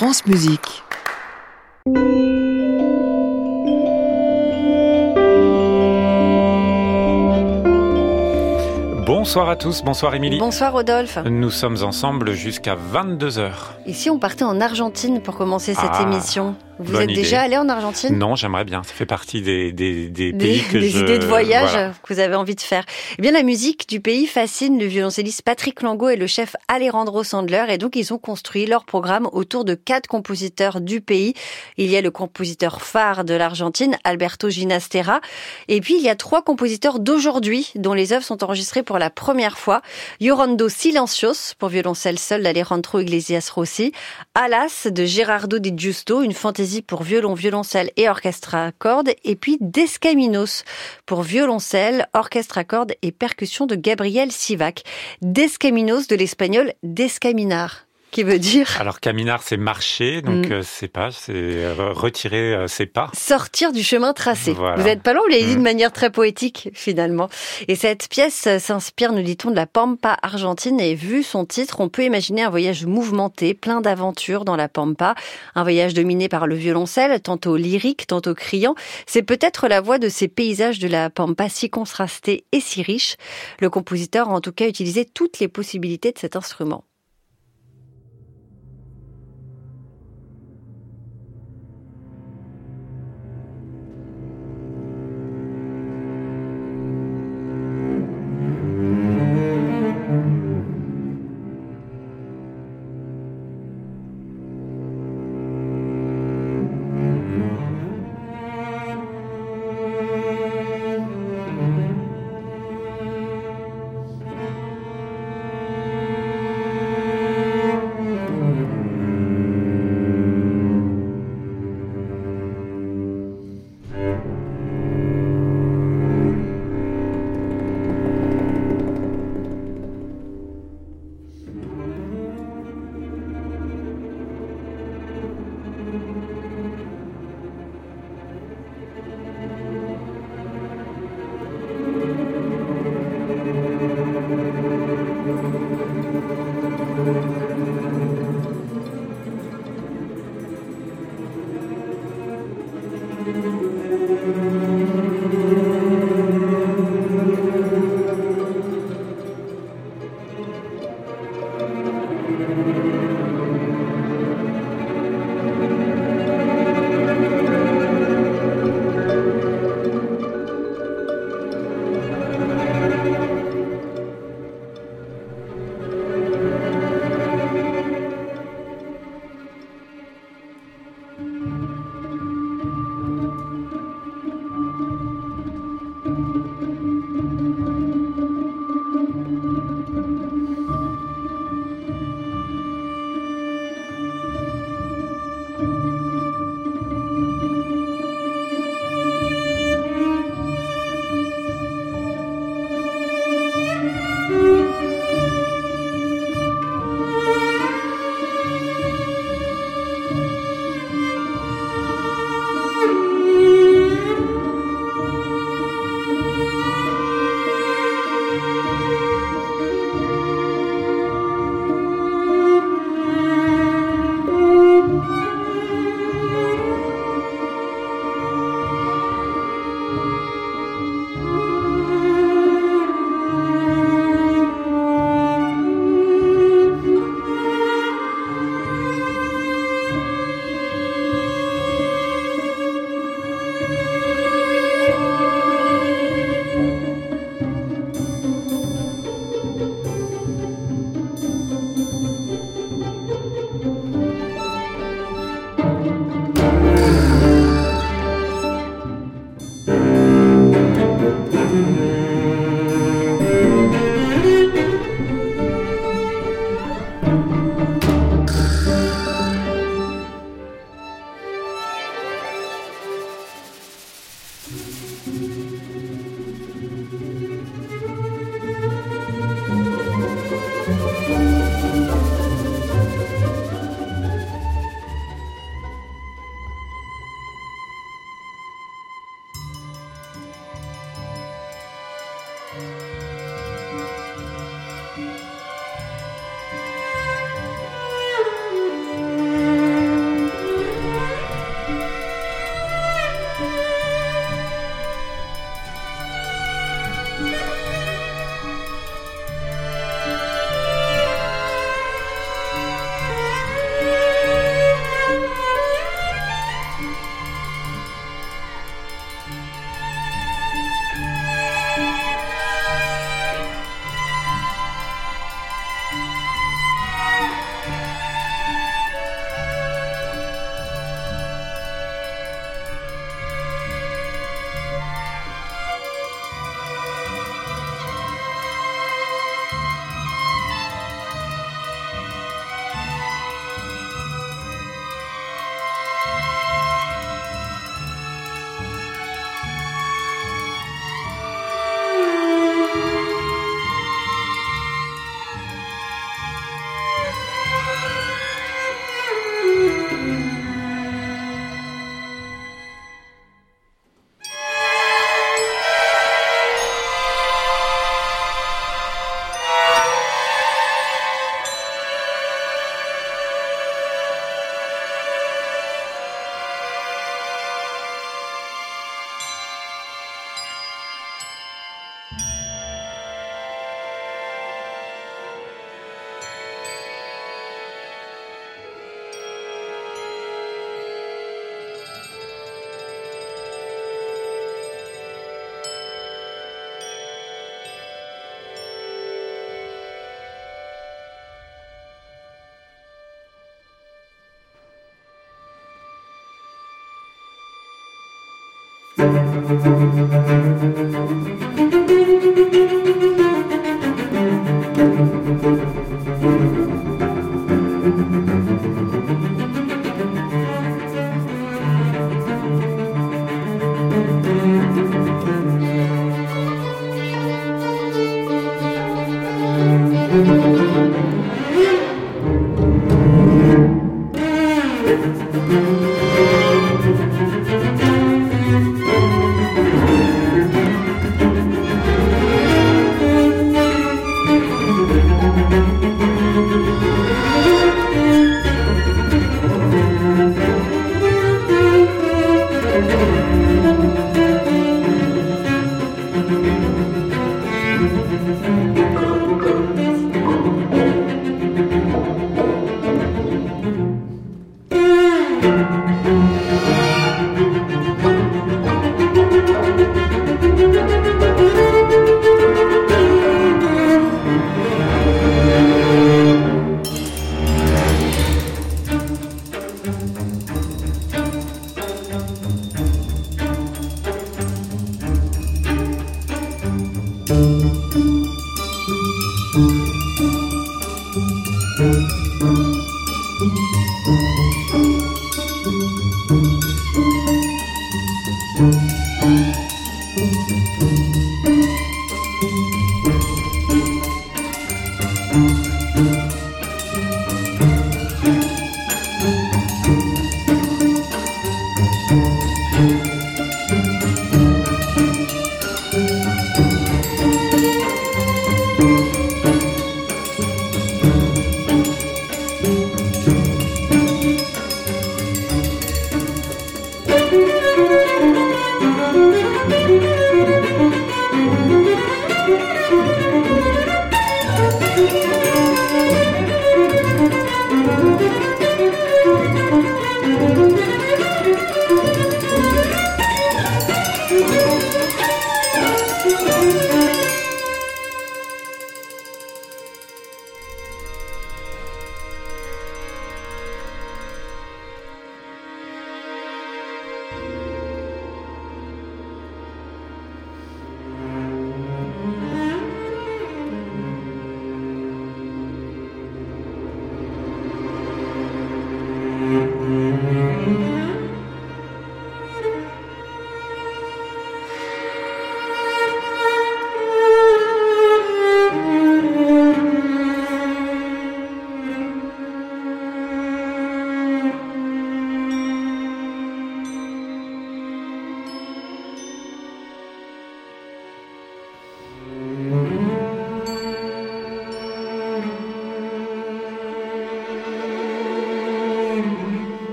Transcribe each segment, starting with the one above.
France Musique. Bonsoir à tous, bonsoir Émilie. Bonsoir Rodolphe. Nous sommes ensemble jusqu'à 22h. Et si on partait en Argentine pour commencer cette Ah, émission? Vous bonne êtes déjà allé en Argentine? Non, j'aimerais bien, ça fait partie des, des, des Des, pays que des je... idées de voyage voilà. que vous avez envie de faire. Eh bien, la musique du pays fascine le violoncelliste Patrick Lango et le chef Alejandro Sandler. Et donc, ils ont construit leur programme autour de quatre compositeurs du pays. Il y a le compositeur phare de l'Argentine, Alberto Ginastera. Et puis, il y a trois compositeurs d'aujourd'hui dont les œuvres sont enregistrées pour la première fois. Llorando Silencios pour violoncelle seul d'Alejandro Iglesias Rossi. Alas de Gerardo Di Giusto, une fantaisie pour violon, violoncelle et orchestre à cordes. Et puis Descaminos pour violoncelle, orchestre à cordes et percussion de Gabriel Sivac. Descaminos de l'espagnol descaminar, qui veut dire Alors caminar, c'est marcher, donc Mm. euh, c'est pas, c'est euh, retirer euh, ses pas. sortir du chemin tracé. Voilà. Vous êtes pas loin, vous l'avez dit de Mm. manière très poétique finalement. Et cette pièce s'inspire, nous dit-on, de la Pampa argentine et vu son titre, on peut imaginer un voyage mouvementé, plein d'aventures dans la Pampa, un voyage dominé par le violoncelle, tantôt lyrique, tantôt criant. C'est peut-être la voix de ces paysages de la Pampa si contrastés et si riches. Le compositeur a en tout cas utilisé toutes les possibilités de cet instrument. thank you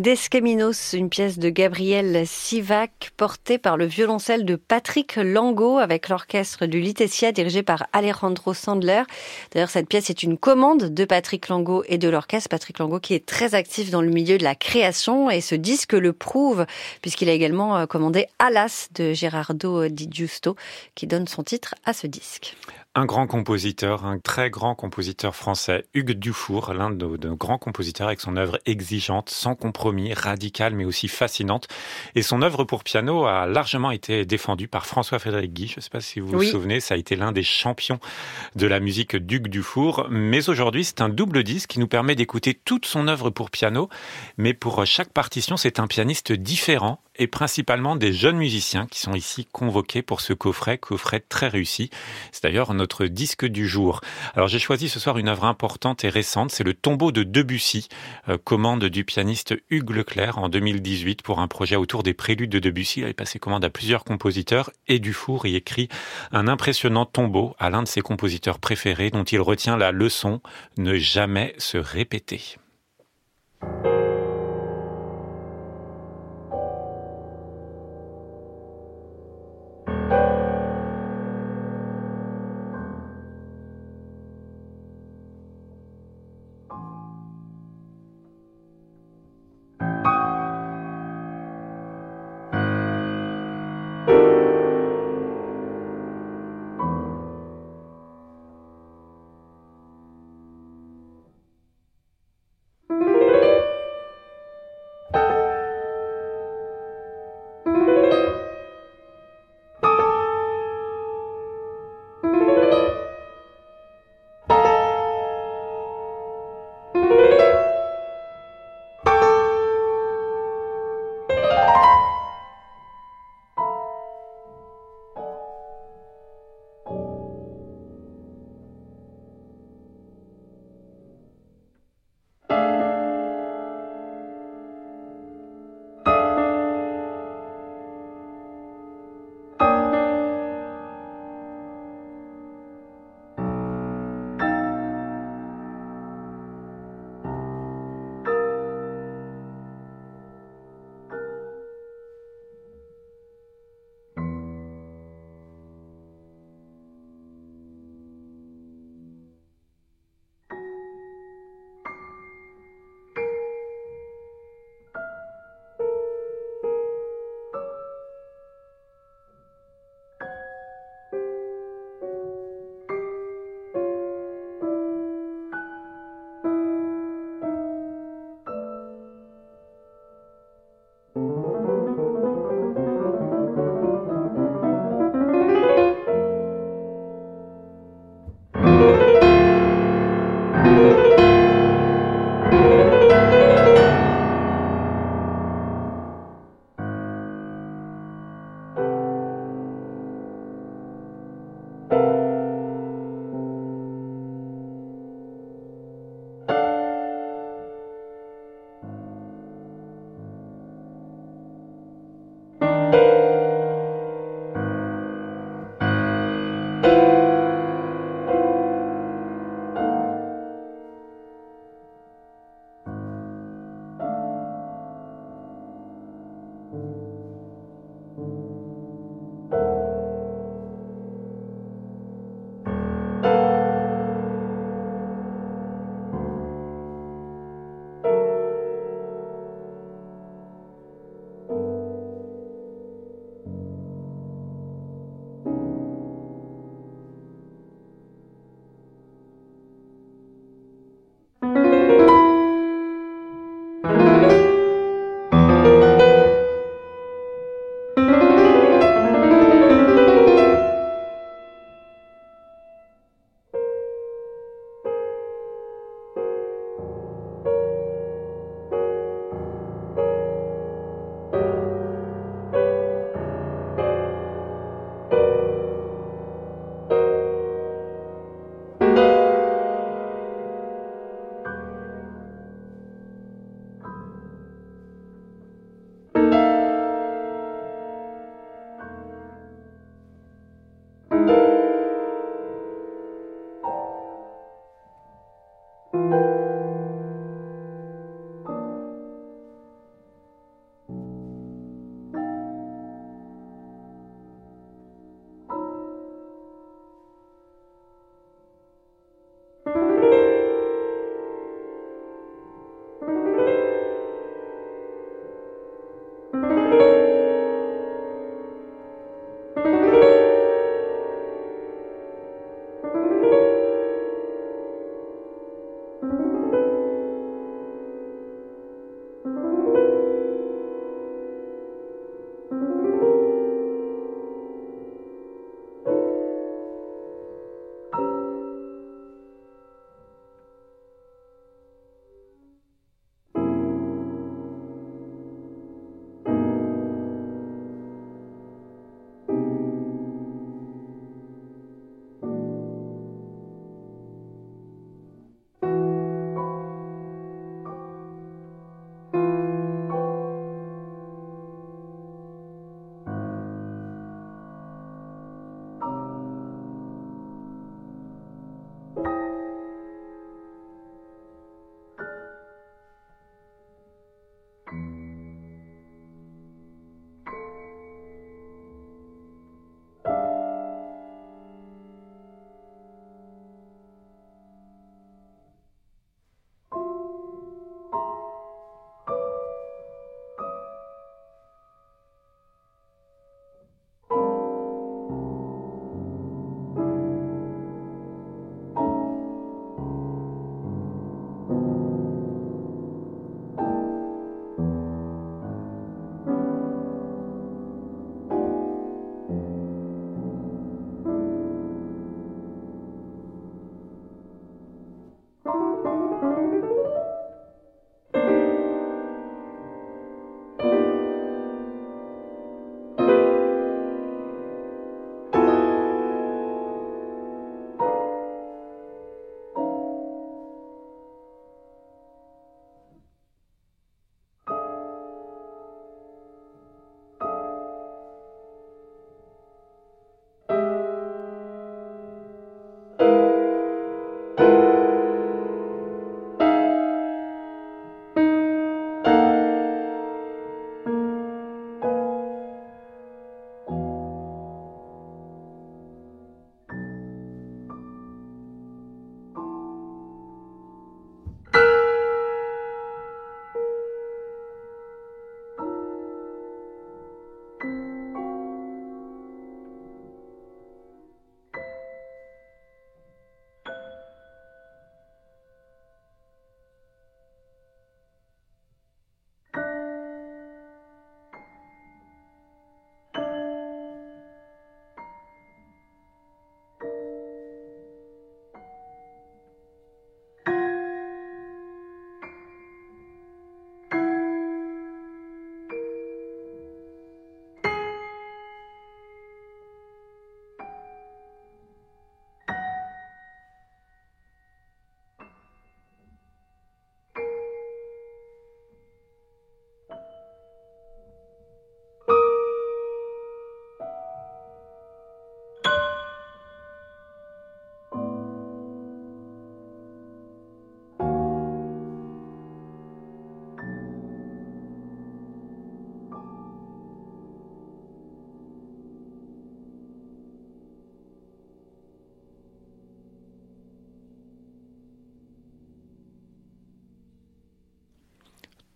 Descaminos, une pièce de Gabriel Sivac portée par le violoncelle de Patrick Lango avec l'orchestre du Lutetia dirigé par Alejandro Sandler. D'ailleurs, cette pièce est une commande de Patrick Lango et de l'orchestre. Patrick Lango qui est très actif dans le milieu de la création et ce disque le prouve puisqu'il a également euh, commandé Alas de Gerardo Di Giusto qui donne son titre à ce disque un grand compositeur, un très grand compositeur français, Hugues Dufour, l'un de nos grands compositeurs avec son œuvre exigeante, sans compromis, radicale mais aussi fascinante. Et son œuvre pour piano a largement été défendue par François-Frédéric Guy. Je ne sais pas si vous vous souvenez, ça a été l'un des champions de la musique d'Hugues Dufour. Mais aujourd'hui, c'est un double disque qui nous permet d'écouter toute son œuvre pour piano. Mais pour chaque partition, c'est un pianiste différent et principalement des jeunes musiciens qui sont ici convoqués pour ce coffret, coffret très réussi. C'est d'ailleurs notre disque du jour. Alors j'ai choisi ce soir une œuvre importante et récente, c'est le tombeau de Debussy, euh, commande du pianiste Hugues Leclerc en 2018 pour un projet autour des préludes de Debussy. Il avait passé commande à plusieurs compositeurs et Dufour y écrit un impressionnant tombeau à l'un de ses compositeurs préférés dont il retient la leçon ne jamais se répéter.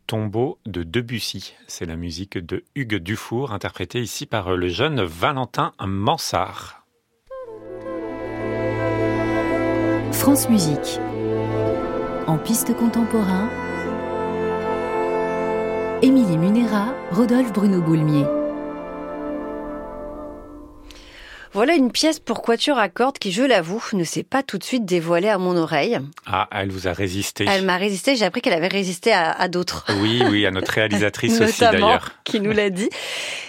Tombeau de Debussy. C'est la musique de Hugues Dufour, interprétée ici par le jeune Valentin Mansart. France Musique. En piste contemporain, Émilie Munera, Rodolphe Bruno Boulmier. Voilà une pièce pour quatuor à cordes qui, je l'avoue, ne s'est pas tout de suite dévoilée à mon oreille. Ah, elle vous a résisté. Elle m'a résisté. J'ai appris qu'elle avait résisté à, d'autres. Oui, oui, à notre réalisatrice aussi d'ailleurs. qui nous l'a dit.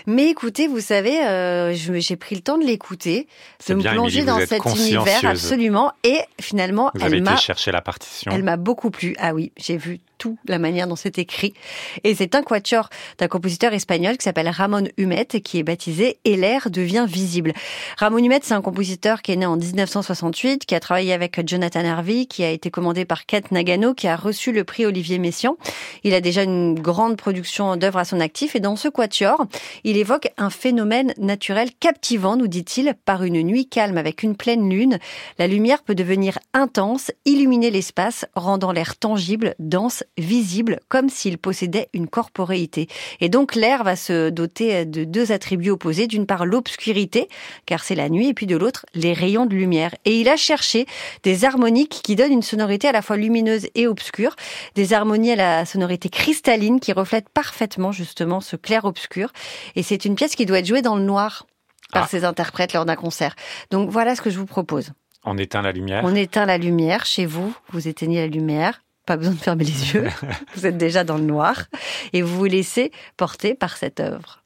Mais écoutez, vous savez, euh, j'ai pris le temps de l'écouter, de me plonger dans cet univers absolument, et finalement, vous elle m'a chercher la partition. Elle m'a beaucoup plu. Ah oui, j'ai vu tout la manière dont c'est écrit. Et c'est un quatuor d'un compositeur espagnol qui s'appelle Ramon Humet et qui est baptisé Et l'air devient visible. Ramon Humet, c'est un compositeur qui est né en 1968, qui a travaillé avec Jonathan Harvey, qui a été commandé par Kate Nagano, qui a reçu le prix Olivier Messiaen. Il a déjà une grande production d'œuvres à son actif et dans ce quatuor, il évoque un phénomène naturel captivant, nous dit-il, par une nuit calme avec une pleine lune. La lumière peut devenir intense, illuminer l'espace, rendant l'air tangible, dense visible, comme s'il possédait une corporéité. Et donc l'air va se doter de deux attributs opposés. D'une part l'obscurité, car c'est la nuit, et puis de l'autre les rayons de lumière. Et il a cherché des harmoniques qui donnent une sonorité à la fois lumineuse et obscure, des harmonies à la sonorité cristalline qui reflètent parfaitement justement ce clair-obscur. Et c'est une pièce qui doit être jouée dans le noir par ah. ses interprètes lors d'un concert. Donc voilà ce que je vous propose. On éteint la lumière. On éteint la lumière chez vous. Vous éteignez la lumière. Pas besoin de fermer les yeux. vous êtes déjà dans le noir et vous vous laissez porter par cette œuvre.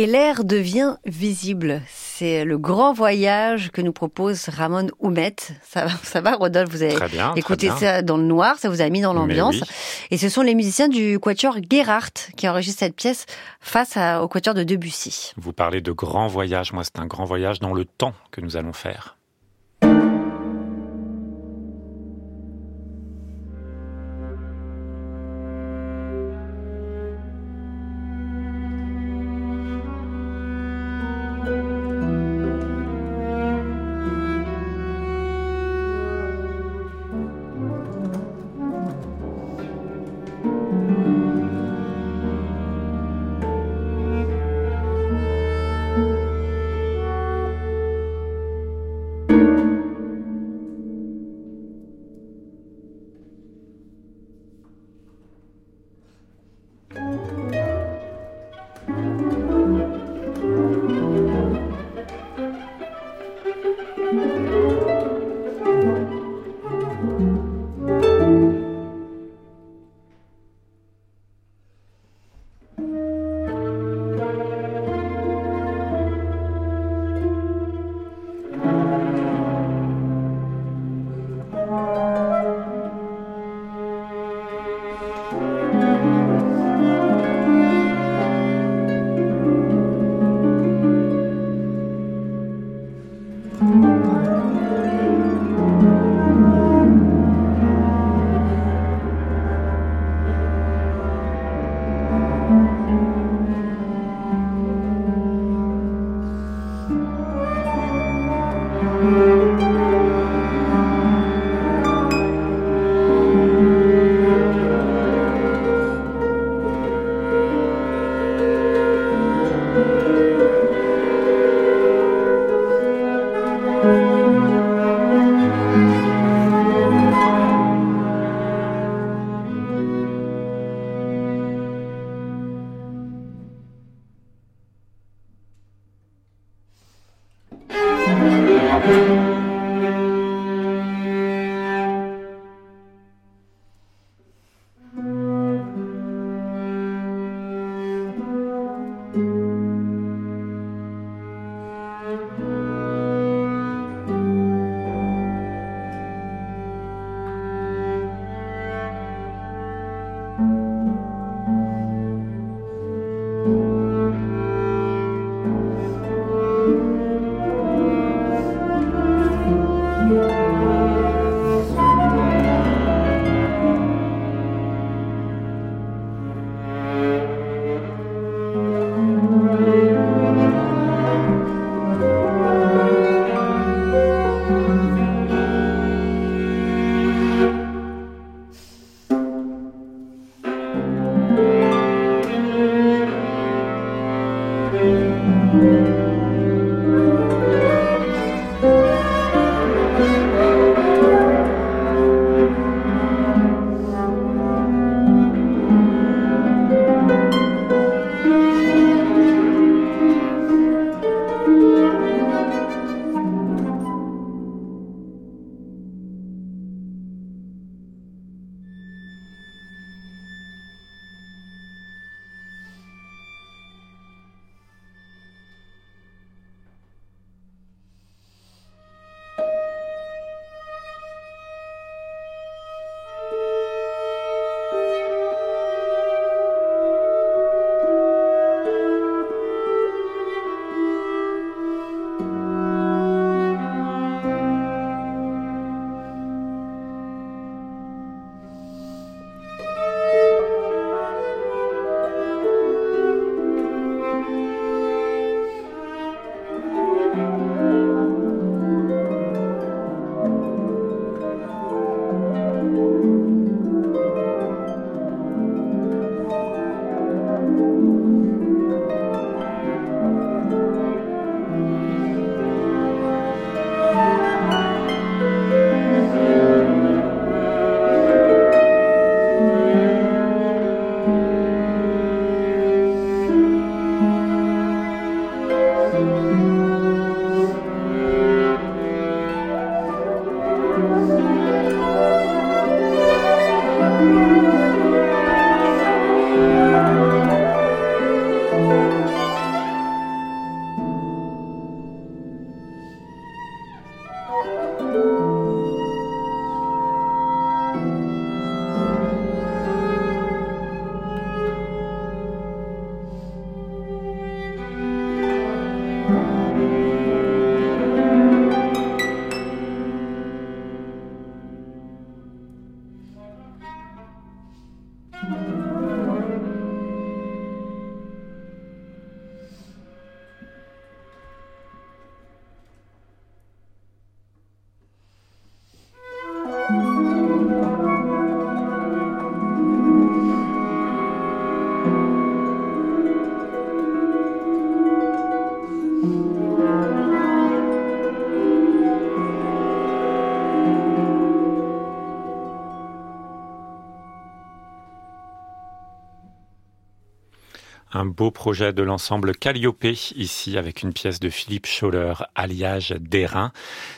Et l'air devient visible. C'est le grand voyage que nous propose Ramon Houmet. Ça, ça va, Rodolphe Vous avez écouté ça dans le noir, ça vous a mis dans l'ambiance. Et ce sont les musiciens du quatuor Gerhardt qui enregistrent cette pièce face au quatuor de Debussy. Vous parlez de grand voyage. Moi, c'est un grand voyage dans le temps que nous allons faire. Beau projet de l'ensemble Calliope, ici avec une pièce de Philippe Scholler, alliage d'Airain.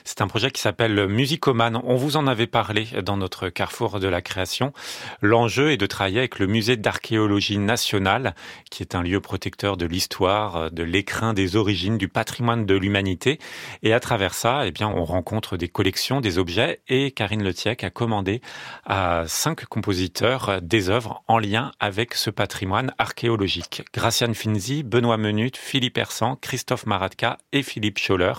C'est un projet qui s'appelle Musicoman. On vous en avait parlé dans notre carrefour de la création. L'enjeu est de travailler avec le musée d'archéologie nationale, qui est un lieu protecteur de l'histoire, de l'écrin des origines, du patrimoine de l'humanité. Et à travers ça, eh bien, on rencontre des collections, des objets et Karine Letiec a commandé à cinq compositeurs des œuvres en lien avec ce patrimoine archéologique. Graciane Finzi, Benoît Menut, Philippe Hersan, Christophe Maratka et Philippe Scholler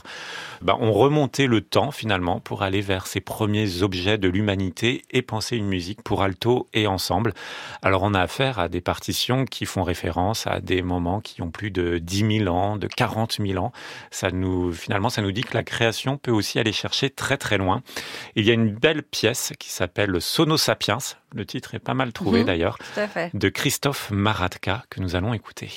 ben, ont remonté le temps finalement pour aller vers ces premiers objets de l'humanité et penser une musique pour alto et ensemble. Alors on a affaire à des partitions qui font référence à des moments qui ont plus de 10 000 ans, de 40 000 ans. Ça nous, finalement, ça nous dit que la création peut aussi aller chercher très très loin. Il y a une belle pièce qui s'appelle Sono Sapiens. Le titre est pas mal trouvé Mhm, d'ailleurs. De Christophe Maratka que nous allons écouter.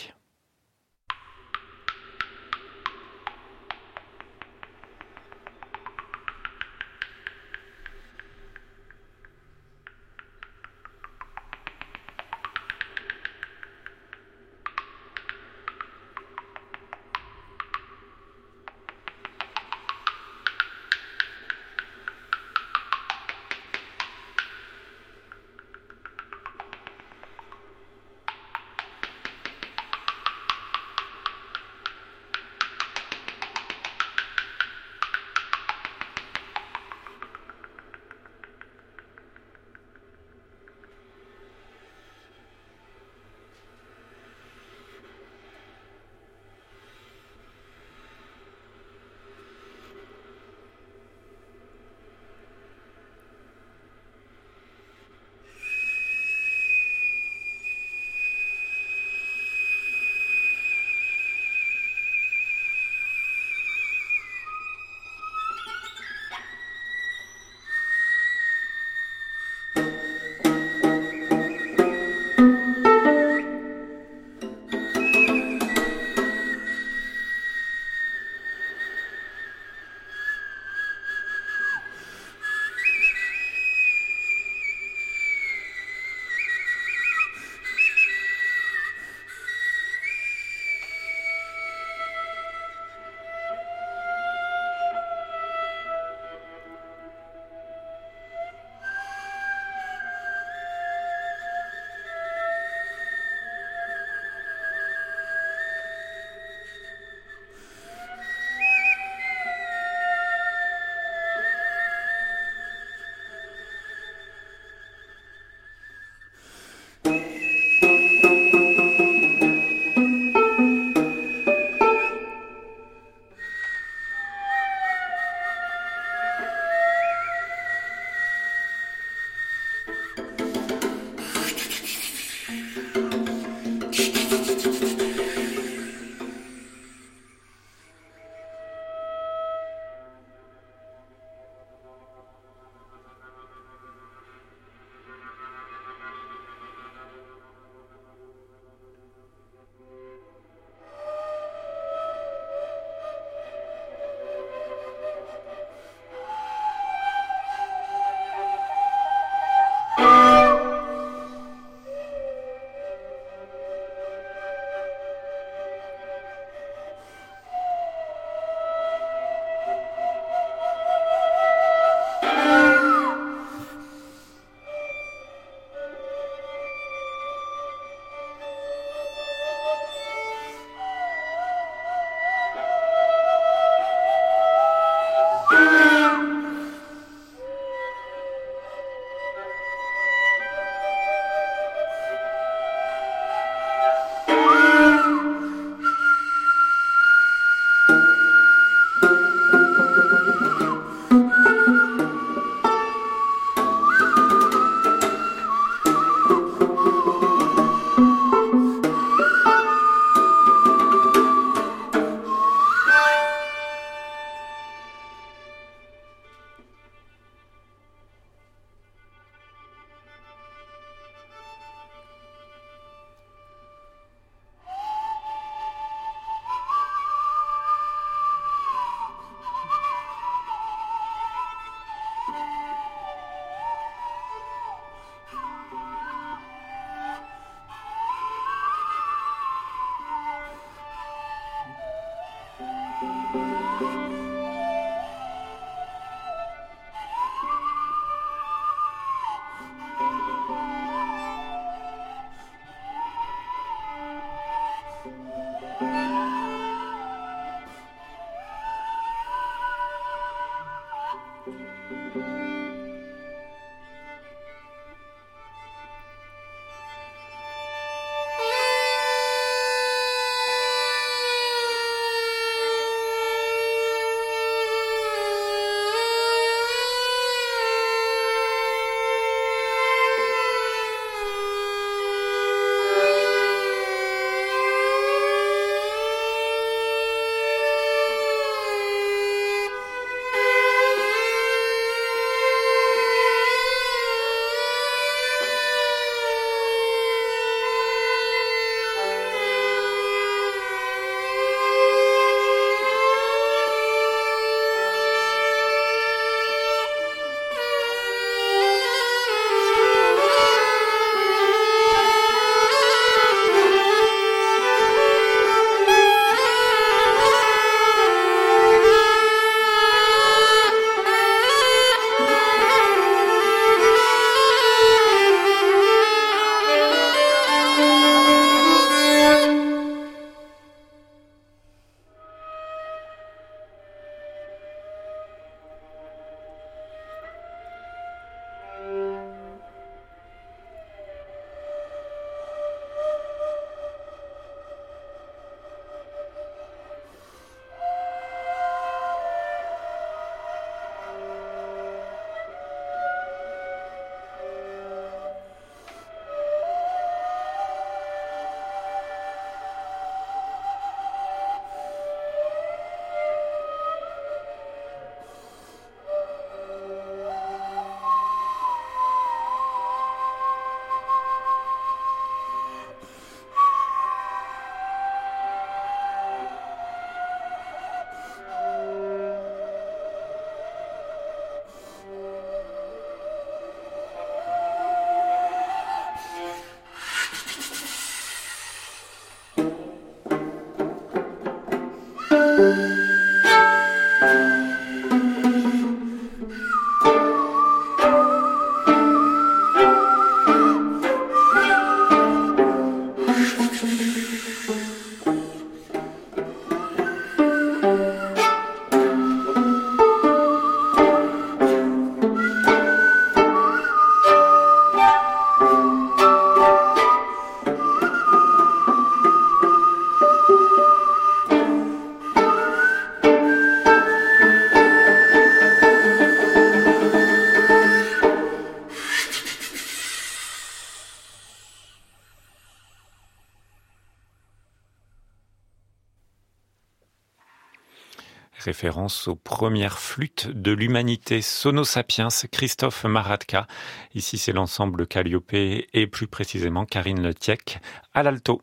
Référence aux premières flûtes de l'humanité Sono Sapiens, Christophe Maratka. Ici, c'est l'ensemble Calliope et plus précisément Karine Letiec à l'alto.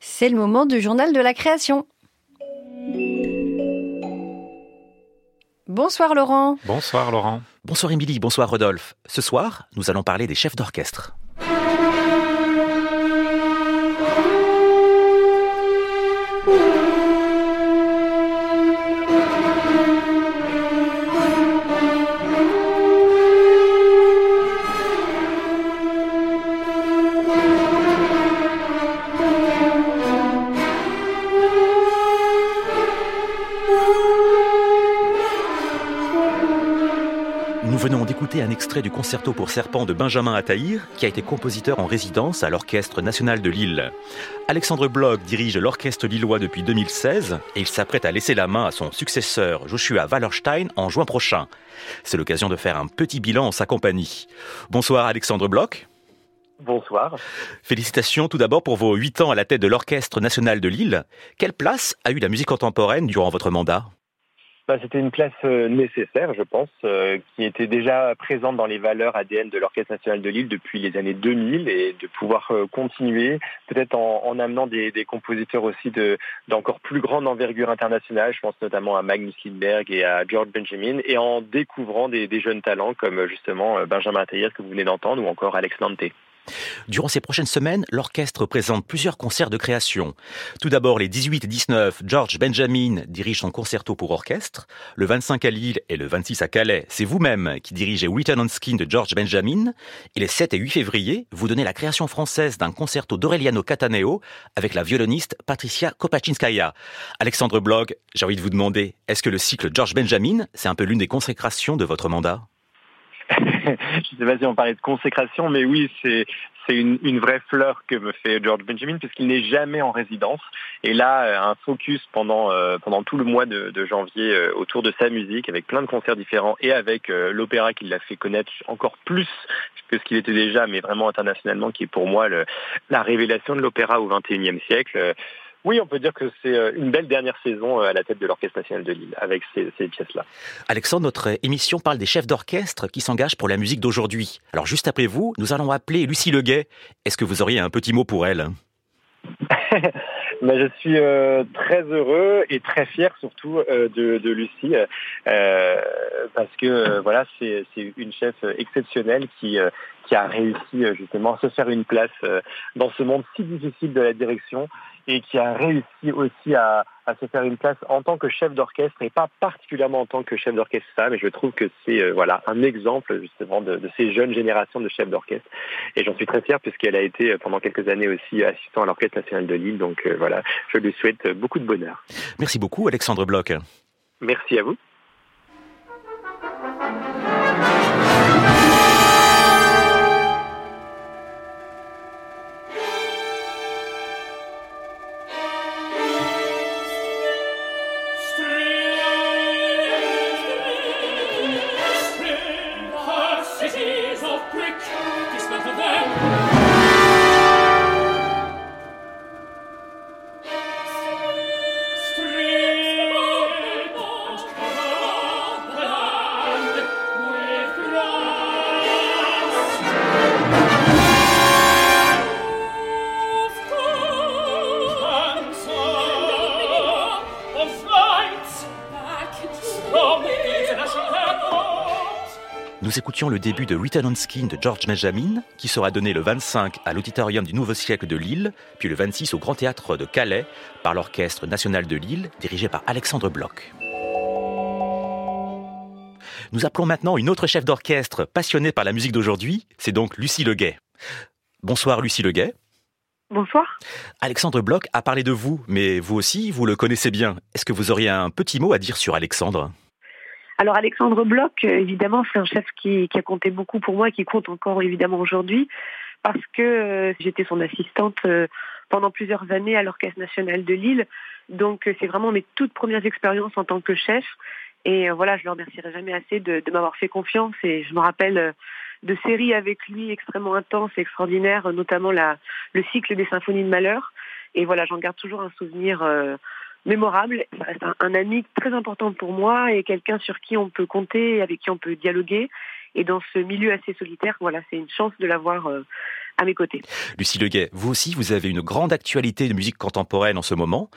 C'est le moment du journal de la création. Bonsoir Laurent. Bonsoir Laurent. Bonsoir Émilie, bonsoir Rodolphe. Ce soir, nous allons parler des chefs d'orchestre. Un extrait du concerto pour serpent de Benjamin Attahir, qui a été compositeur en résidence à l'Orchestre national de Lille. Alexandre Bloch dirige l'orchestre lillois depuis 2016 et il s'apprête à laisser la main à son successeur Joshua Wallerstein en juin prochain. C'est l'occasion de faire un petit bilan en sa compagnie. Bonsoir Alexandre Bloch. Bonsoir. Félicitations tout d'abord pour vos huit ans à la tête de l'Orchestre national de Lille. Quelle place a eu la musique contemporaine durant votre mandat? Bah, c'était une place euh, nécessaire, je pense, euh, qui était déjà présente dans les valeurs ADN de l'Orchestre national de Lille depuis les années 2000 et de pouvoir euh, continuer, peut-être en, amenant des, compositeurs aussi d'encore plus grande envergure internationale. Je pense notamment à Magnus Lindberg et à George Benjamin, et en découvrant des, jeunes talents comme justement Benjamin Taylor que vous venez d'entendre ou encore Alex Lante. Durant ces prochaines semaines, l'orchestre présente plusieurs concerts de création. Tout d'abord, les 18 et 19, George Benjamin dirige son concerto pour orchestre. Le 25 à Lille et le 26 à Calais, c'est vous-même qui dirigez Written on Skin de George Benjamin. Et les 7 et 8 février, vous donnez la création française d'un concerto d'Aureliano Cataneo avec la violoniste Patricia Kopachinskaya. Alexandre Blog, j'ai envie de vous demander, est-ce que le cycle George Benjamin, c'est un peu l'une des consécrations de votre mandat? Je ne sais pas si on parlait de consécration, mais oui, c'est c'est une, vraie fleur que me fait George Benjamin puisqu'il n'est jamais en résidence. Et là, euh, un focus pendant euh, pendant tout le mois de, janvier euh, autour de sa musique, avec plein de concerts différents et avec l'opéra qui l'a fait connaître encore plus que ce qu'il était déjà, mais vraiment internationalement, qui est pour moi la révélation de l'opéra au XXIe siècle. Oui, on peut dire que c'est euh, une belle dernière saison euh, à la tête de l'Orchestre national de Lille avec ces, pièces-là. Alexandre, notre émission parle des chefs d'orchestre qui s'engagent pour la musique d'aujourd'hui. Alors juste après vous, nous allons appeler Lucie Leguet. Est-ce que vous auriez un petit mot pour elle? Ben, je suis euh, très heureux et très fier surtout de, Lucie parce que voilà c'est une chef exceptionnelle qui qui a réussi justement à se faire une place dans ce monde si difficile de la direction et qui a réussi aussi à, se faire une place en tant que chef d'orchestre et pas particulièrement en tant que chef d'orchestre femme. Et je trouve que c'est euh, voilà un exemple justement de, ces jeunes générations de chefs d'orchestre. Et j'en suis très fier puisqu'elle a été euh, pendant quelques années aussi assistant à l'Orchestre national de Lille. Donc euh, voilà, je lui souhaite beaucoup de bonheur. Merci beaucoup Alexandre Bloch. Merci à vous. Le début de Written on Skin de George Benjamin, qui sera donné le 25 à l'Auditorium du Nouveau Siècle de Lille, puis le 26 au Grand Théâtre de Calais, par l'Orchestre National de Lille, dirigé par Alexandre Bloch. Nous appelons maintenant une autre chef d'orchestre passionnée par la musique d'aujourd'hui, c'est donc Lucie Leguet. Bonsoir Lucie Leguet. Bonsoir. Alexandre Bloch a parlé de vous, mais vous aussi, vous le connaissez bien. Est-ce que vous auriez un petit mot à dire sur Alexandre? Alors Alexandre Bloch, euh, évidemment, c'est un chef qui, a compté beaucoup pour moi, qui compte encore évidemment aujourd'hui, parce que euh, j'étais son assistante euh, pendant plusieurs années à l'Orchestre national de Lille. Donc c'est vraiment mes toutes premières expériences en tant que chef. Et voilà, je le remercierai jamais assez de, m'avoir fait confiance. Et je me rappelle de séries avec lui extrêmement intenses et extraordinaires, notamment la, le cycle des symphonies de malheur. Et voilà, j'en garde toujours un souvenir mémorable. Ça reste un, ami très important pour moi et quelqu'un sur qui on peut compter, avec qui on peut dialoguer. Et dans ce milieu assez solitaire, voilà, c'est une chance de l'avoir euh, à mes côtés. Lucie Leguet, vous aussi, vous avez une grande actualité de musique contemporaine en ce moment.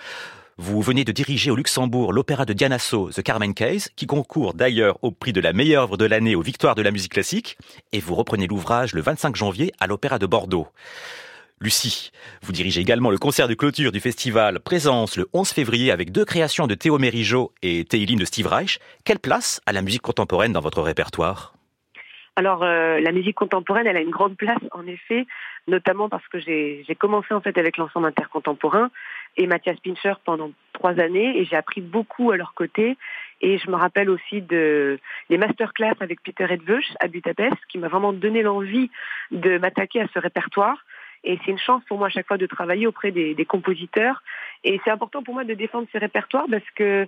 Vous venez de diriger au Luxembourg l'opéra de Dianasso, The Carmen Case, qui concourt d'ailleurs au prix de la meilleure œuvre de l'année aux Victoires de la musique classique, et vous reprenez l'ouvrage le 25 janvier à l'Opéra de Bordeaux. Lucie, vous dirigez également le concert de clôture du festival Présence le 11 février avec deux créations de Théo Mérigeau et Théiline de Steve Reich. Quelle place a la musique contemporaine dans votre répertoire? Alors euh, la musique contemporaine, elle a une grande place en effet, notamment parce que j'ai commencé en fait avec l'ensemble intercontemporain et Mathias Pincher pendant trois années et j'ai appris beaucoup à leur côté. Et je me rappelle aussi de les masterclass avec Peter Edveuch à Budapest qui m'a vraiment donné l'envie de m'attaquer à ce répertoire. Et c'est une chance pour moi à chaque fois de travailler auprès des, compositeurs. Et c'est important pour moi de défendre ces répertoires parce que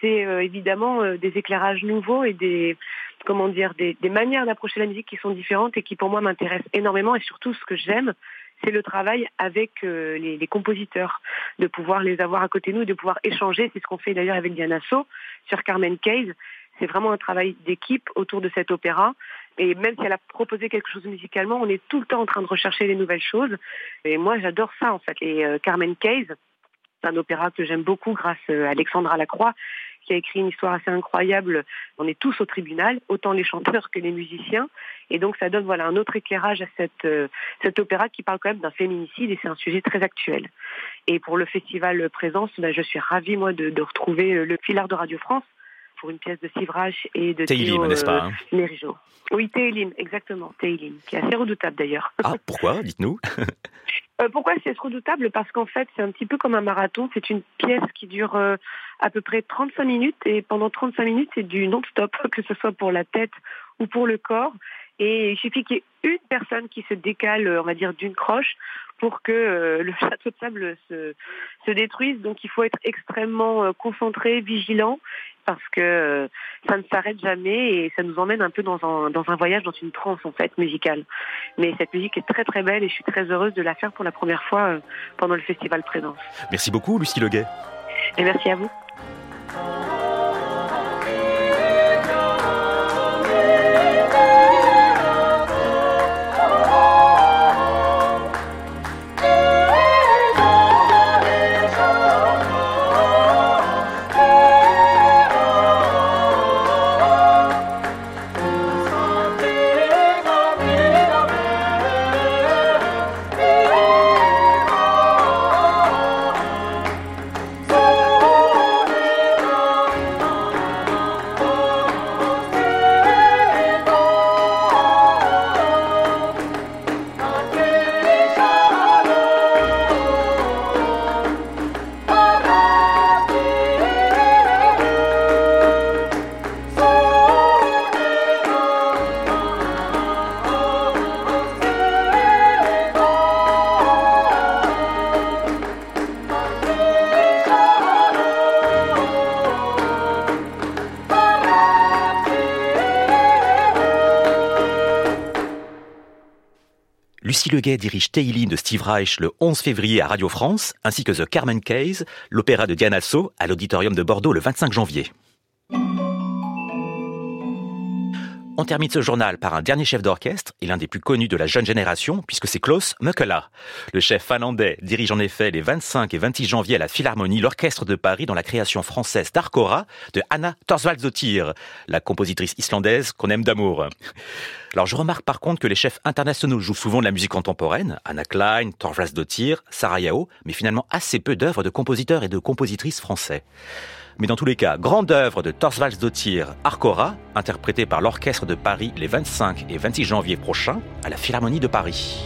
c'est euh, évidemment euh, des éclairages nouveaux et des comment dire des, manières d'approcher la musique qui sont différentes et qui pour moi m'intéressent énormément. Et surtout, ce que j'aime, c'est le travail avec euh, les, les, compositeurs, de pouvoir les avoir à côté de nous, de pouvoir échanger. C'est ce qu'on fait d'ailleurs avec Diana So sur Carmen Case. C'est vraiment un travail d'équipe autour de cet opéra. Et même si elle a proposé quelque chose musicalement, on est tout le temps en train de rechercher les nouvelles choses. Et moi, j'adore ça, en fait. Et euh, Carmen Case, c'est un opéra que j'aime beaucoup grâce euh, à Alexandra Lacroix, qui a écrit une histoire assez incroyable. On est tous au tribunal, autant les chanteurs que les musiciens. Et donc, ça donne voilà un autre éclairage à cette, euh, cet opéra qui parle quand même d'un féminicide et c'est un sujet très actuel. Et pour le festival Présence, ben, je suis ravie, moi, de, de retrouver le filard de Radio France pour une pièce de Sivrage et de Théo n'est-ce pas euh, Oui, Théilim, exactement, Théilim, qui est assez redoutable d'ailleurs. Ah, pourquoi Dites-nous. Euh, pourquoi c'est redoutable? Parce qu'en fait, c'est un petit peu comme un marathon. C'est une pièce qui dure euh, à peu près 35 minutes et pendant 35 minutes, c'est du non-stop, que ce soit pour la tête ou pour le corps. Et il suffit qu'il y ait une personne qui se décale, on va dire, d'une croche pour que euh, le château de sable se, se, détruise. Donc il faut être extrêmement euh, concentré, vigilant, parce que euh, ça ne s'arrête jamais et ça nous emmène un peu dans un, dans un voyage, dans une transe en fait musicale. Mais cette musique est très très belle et je suis très heureuse de la faire pour la première fois pendant le festival Présence. Merci beaucoup Lucie Leguet. Et merci à vous. Dirige Teilin de Steve Reich le 11 février à Radio France, ainsi que The Carmen Case, l'opéra de Diana So à l'auditorium de Bordeaux le 25 janvier. On termine ce journal par un dernier chef d'orchestre et l'un des plus connus de la jeune génération, puisque c'est Klaus Mukela. Le chef finlandais dirige en effet les 25 et 26 janvier à la Philharmonie l'Orchestre de Paris dans la création française d'Arcora de Anna Torsvaldsdottir, la compositrice islandaise qu'on aime d'amour. Alors je remarque par contre que les chefs internationaux jouent souvent de la musique contemporaine, Anna Klein, Torsvaldsdottir, Sarah Yao, mais finalement assez peu d'œuvres de compositeurs et de compositrices français. Mais dans tous les cas, grande œuvre de Torsvaldsdottir Arcora, interprétée par l'Orchestre de Paris les 25 et 26 janvier prochains à la Philharmonie de Paris.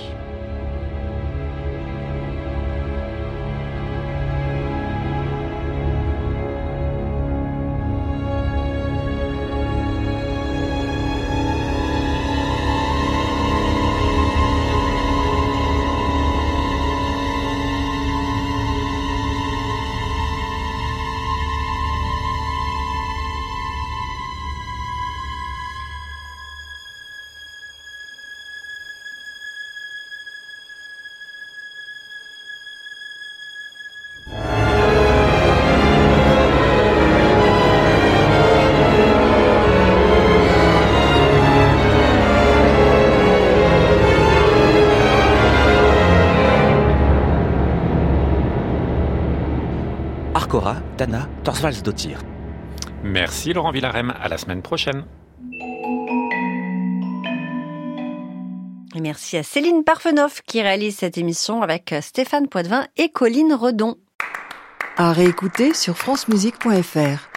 Merci Laurent Villarem, à la semaine prochaine. Et merci à Céline Parfenoff qui réalise cette émission avec Stéphane Poitvin et Colline Redon. À réécouter sur francemusique.fr.